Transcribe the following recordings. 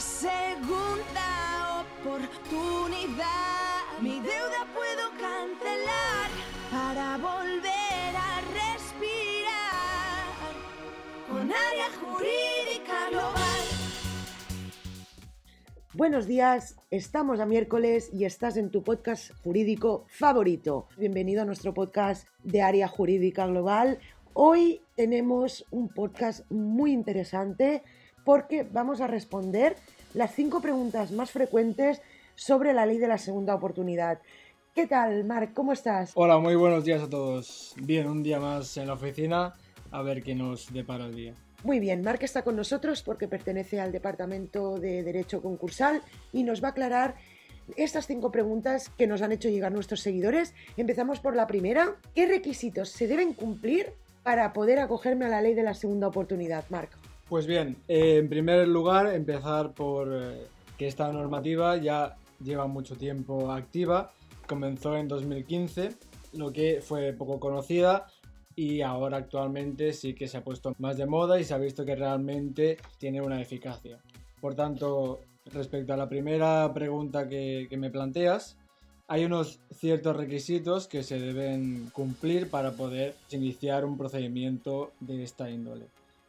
segunda oportunidad. Mi deuda puedo cancelar para volver a respirar con área jurídica global. Buenos días, estamos a miércoles y estás en tu podcast jurídico favorito. Bienvenido a nuestro podcast de área jurídica global. Hoy tenemos un podcast muy interesante porque vamos a responder las cinco preguntas más frecuentes sobre la ley de la segunda oportunidad. ¿Qué tal, Marc? ¿Cómo estás? Hola, muy buenos días a todos. Bien, un día más en la oficina, a ver qué nos depara el día. Muy bien, Marc está con nosotros porque pertenece al Departamento de Derecho Concursal y nos va a aclarar estas cinco preguntas que nos han hecho llegar nuestros seguidores. Empezamos por la primera. ¿Qué requisitos se deben cumplir para poder acogerme a la ley de la segunda oportunidad, Marc? Pues bien, eh, en primer lugar, empezar por eh, que esta normativa ya lleva mucho tiempo activa. Comenzó en 2015, lo que fue poco conocida y ahora actualmente sí que se ha puesto más de moda y se ha visto que realmente tiene una eficacia. Por tanto, respecto a la primera pregunta que, que me planteas, hay unos ciertos requisitos que se deben cumplir para poder iniciar un procedimiento de esta índole.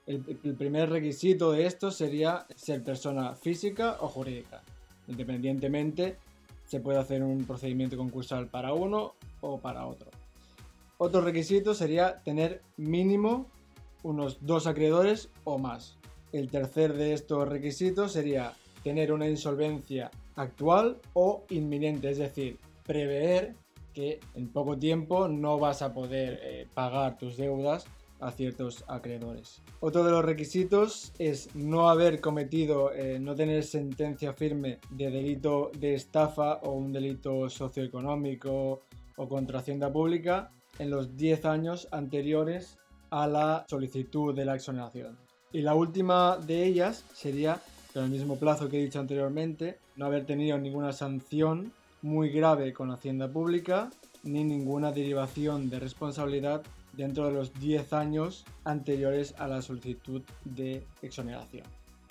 El, primer requisito de esto sería ser persona física o jurídica. Independientemente, se puede hacer un procedimiento concursal para uno o para otro. Otro requisito sería tener mínimo unos dos acreedores o más. El tercer de estos requisitos sería tener una insolvencia actual o inminente, es decir, prever que en poco tiempo no vas a poder eh, pagar tus deudas a ciertos acreedores. Otro de los requisitos es no haber cometido, eh, no tener sentencia firme de delito de estafa o un delito socioeconómico o contra hacienda pública en los 10 años anteriores a la solicitud de la exoneración. Y la última de ellas sería, con el mismo plazo que he dicho anteriormente, no haber tenido ninguna sanción muy grave con Hacienda Pública ni ninguna derivación de responsabilidad dentro de los 10 años anteriores a la solicitud de exoneración.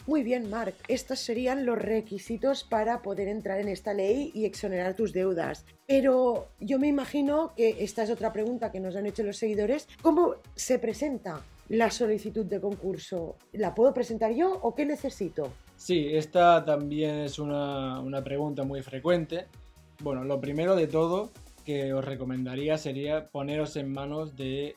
Muy bien, Marc. Estos serían los requisitos para poder entrar en esta ley y exonerar tus deudas. Pero yo me imagino que esta es otra pregunta que nos han hecho los seguidores. ¿Cómo se presenta la solicitud de concurso? ¿La puedo presentar yo o qué necesito? Sí, esta también es una, una pregunta muy frecuente. Bueno, lo primero de todo que os recomendaría sería poneros en manos de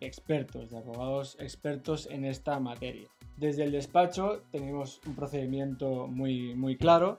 expertos, de abogados expertos en esta materia. Desde el despacho tenemos un procedimiento muy, muy claro.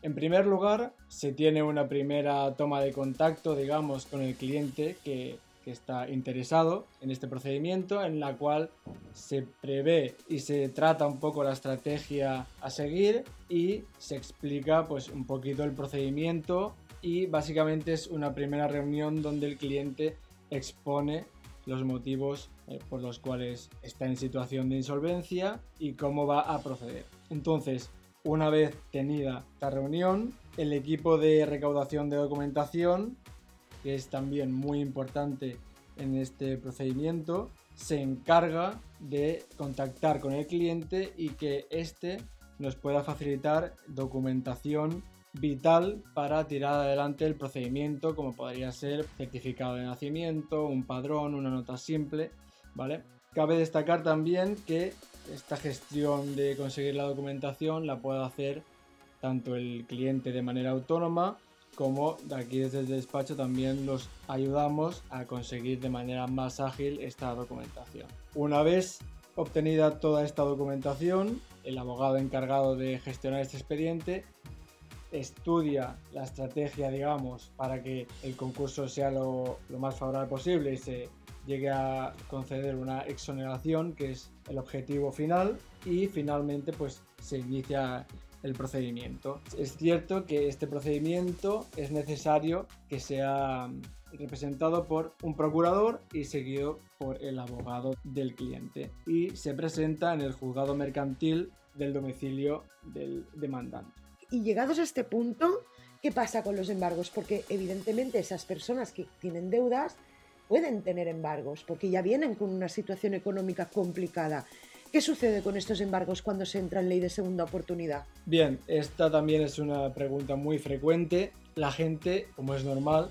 En primer lugar, se tiene una primera toma de contacto, digamos, con el cliente que, que está interesado en este procedimiento, en la cual se prevé y se trata un poco la estrategia a seguir y se explica pues un poquito el procedimiento y básicamente es una primera reunión donde el cliente expone los motivos eh, por los cuales está en situación de insolvencia y cómo va a proceder. Entonces, una vez tenida esta reunión, el equipo de recaudación de documentación, que es también muy importante en este procedimiento, se encarga de contactar con el cliente y que éste nos pueda facilitar documentación vital para tirar adelante el procedimiento, como podría ser certificado de nacimiento, un padrón, una nota simple, ¿vale? Cabe destacar también que esta gestión de conseguir la documentación la puede hacer tanto el cliente de manera autónoma como de aquí desde el despacho también los ayudamos a conseguir de manera más ágil esta documentación. Una vez obtenida toda esta documentación, el abogado encargado de gestionar este expediente estudia la estrategia, digamos, para que el concurso sea lo, lo, más favorable posible y se llegue a conceder una exoneración, que es el objetivo final, y finalmente pues se inicia el procedimiento. Es cierto que este procedimiento es necesario que sea representado por un procurador y seguido por el abogado del cliente y se presenta en el juzgado mercantil del domicilio del demandante. Y llegados a este punto, ¿qué pasa con los embargos? Porque evidentemente esas personas que tienen deudas pueden tener embargos porque ya vienen con una situación económica complicada. ¿Qué sucede con estos embargos cuando se entra en ley de segunda oportunidad? Bien, esta también es una pregunta muy frecuente. La gente, como es normal,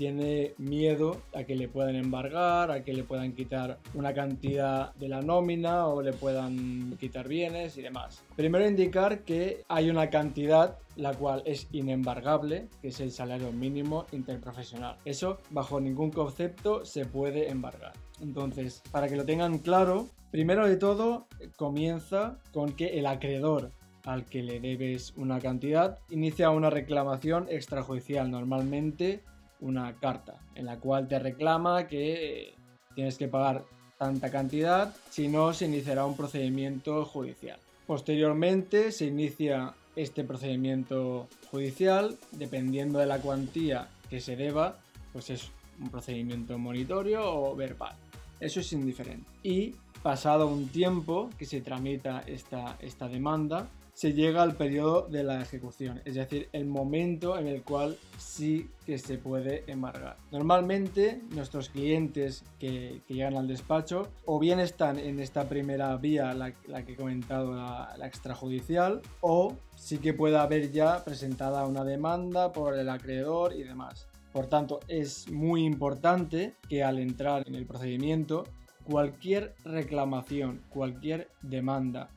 tiene miedo a que le puedan embargar, a que le puedan quitar una cantidad de la nómina o le puedan quitar bienes y demás. Primero indicar que hay una cantidad la cual es inembargable, que es el salario mínimo interprofesional. Eso bajo ningún concepto se puede embargar. Entonces, para que lo tengan claro, primero de todo comienza con que el acreedor al que le debes una cantidad inicia una reclamación extrajudicial normalmente una carta en la cual te reclama que tienes que pagar tanta cantidad, si no se iniciará un procedimiento judicial. Posteriormente se inicia este procedimiento judicial, dependiendo de la cuantía que se deba, pues es un procedimiento monitorio o verbal. Eso es indiferente. Y pasado un tiempo que se tramita esta, esta demanda, se llega al periodo de la ejecución, es decir, el momento en el cual sí que se puede embargar. Normalmente nuestros clientes que, llegan al despacho o bien están en esta primera vía, la, que he comentado, la, la, extrajudicial, o sí que puede haber ya presentada una demanda por el acreedor y demás. Por tanto, es muy importante que al entrar en el procedimiento, cualquier reclamación, cualquier demanda,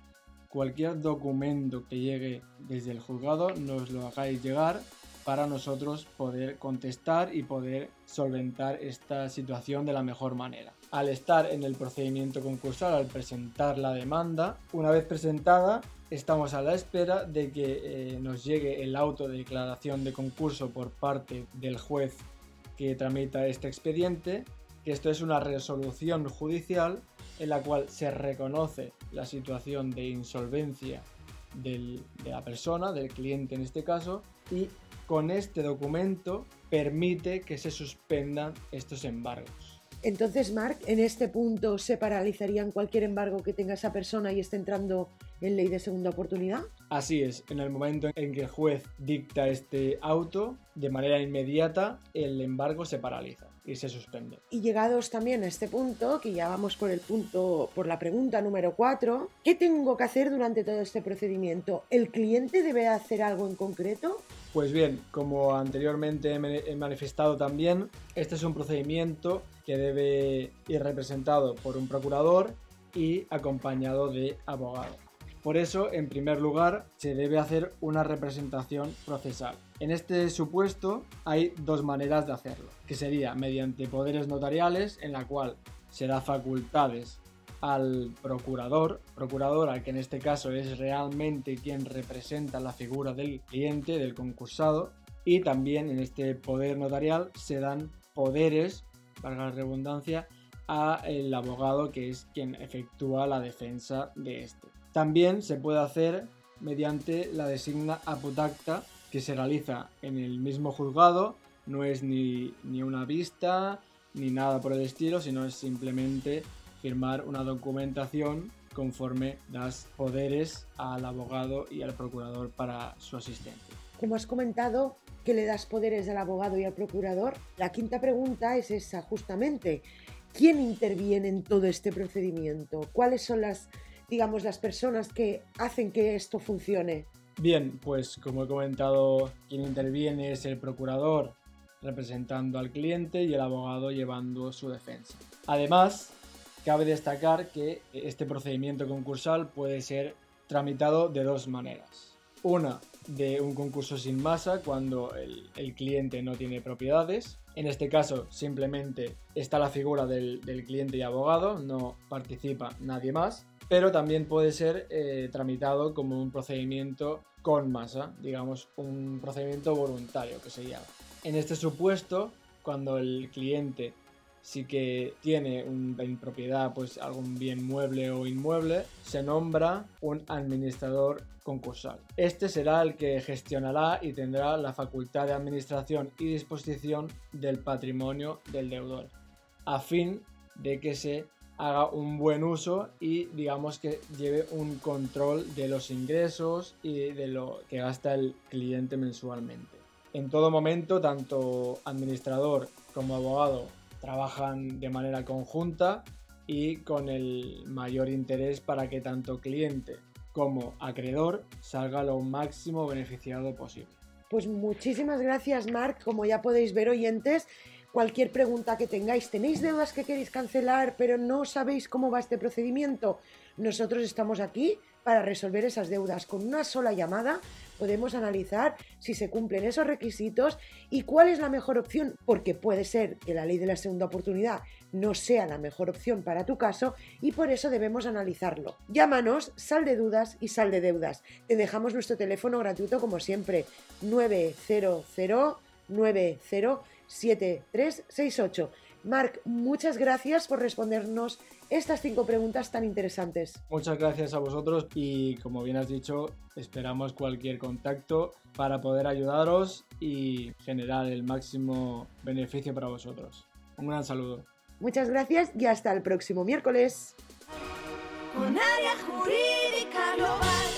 cualquier documento que llegue desde el juzgado nos lo hagáis llegar para nosotros poder contestar y poder solventar esta situación de la mejor manera. Al estar en el procedimiento concursal, al presentar la demanda, una vez presentada, estamos a la espera de que eh, nos llegue el auto de declaración de concurso por parte del juez que tramita este expediente, que esto es una resolución judicial en la cual se reconoce la situación de insolvencia de la persona, del cliente en este caso, y con este documento permite que se suspendan estos embargos. Entonces, Marc, en este punto se paralizarían cualquier embargo que tenga esa persona y esté entrando en ley de segunda oportunidad. Así es, en el momento en que el juez dicta este auto, de manera inmediata el embargo se paraliza y se suspende. Y llegados también a este punto, que ya vamos por el punto, por la pregunta número 4, ¿qué tengo que hacer durante todo este procedimiento? ¿El cliente debe hacer algo en concreto? Pues bien, como anteriormente he manifestado también, este es un procedimiento que debe ir representado por un procurador y acompañado de abogado. Por eso, en primer lugar, se debe hacer una representación procesal. En este supuesto hay dos maneras de hacerlo, que sería mediante poderes notariales, en la cual se da facultades al procurador, procurador al que en este caso es realmente quien representa la figura del cliente, del concursado, y también en este poder notarial se dan poderes, para la redundancia, a el abogado que es quien efectúa la defensa de este. También se puede hacer mediante la designa aputacta que se realiza en el mismo juzgado, no es ni, una vista ni nada por el estilo, sino es simplemente firmar una documentación conforme das poderes al abogado y al procurador para su asistencia. Como has comentado que le das poderes al abogado y al procurador, la quinta pregunta es esa justamente. ¿Quién interviene en todo este procedimiento? ¿Cuáles son las digamos, las personas que hacen que esto funcione? Bien, pues como he comentado, quien interviene es el procurador representando al cliente y el abogado llevando su defensa. Además, cabe destacar que este procedimiento concursal puede ser tramitado de dos maneras. Una, de un concurso sin masa cuando el, cliente no tiene propiedades. En este caso, simplemente está la figura del cliente y abogado, no participa nadie más pero también puede ser eh, tramitado como un procedimiento con masa, digamos un procedimiento voluntario que se llama. En este supuesto, cuando el cliente sí que tiene en propiedad pues algún bien mueble o inmueble, se nombra un administrador concursal. Este será el que gestionará y tendrá la facultad de administración y disposición del patrimonio del deudor, a fin de que se haga un buen uso y digamos que lleve un control de los ingresos y de lo que gasta el cliente mensualmente. En todo momento, tanto administrador como abogado trabajan de manera conjunta y con el mayor interés para que tanto cliente como acreedor salga lo máximo beneficiado posible. Pues muchísimas gracias, Marc. Como ya podéis ver, oyentes, cualquier pregunta que tengáis, tenéis deudas que queréis cancelar, pero no sabéis cómo va este procedimiento, nosotros estamos aquí para resolver esas deudas. Con una sola llamada podemos analizar si se cumplen esos requisitos y cuál es la mejor opción, porque puede ser que la ley de la segunda oportunidad no sea la mejor opción para tu caso y por eso debemos analizarlo. Llámanos, sal de dudas y sal de deudas. Te dejamos nuestro teléfono gratuito como siempre, 900 907368. Marc, muchas gracias por respondernos estas cinco preguntas tan interesantes. Muchas gracias a vosotros y como bien has dicho, esperamos cualquier contacto para poder ayudaros y generar el máximo beneficio para vosotros. Un gran saludo. Muchas gracias y hasta el próximo miércoles. Con área jurídica.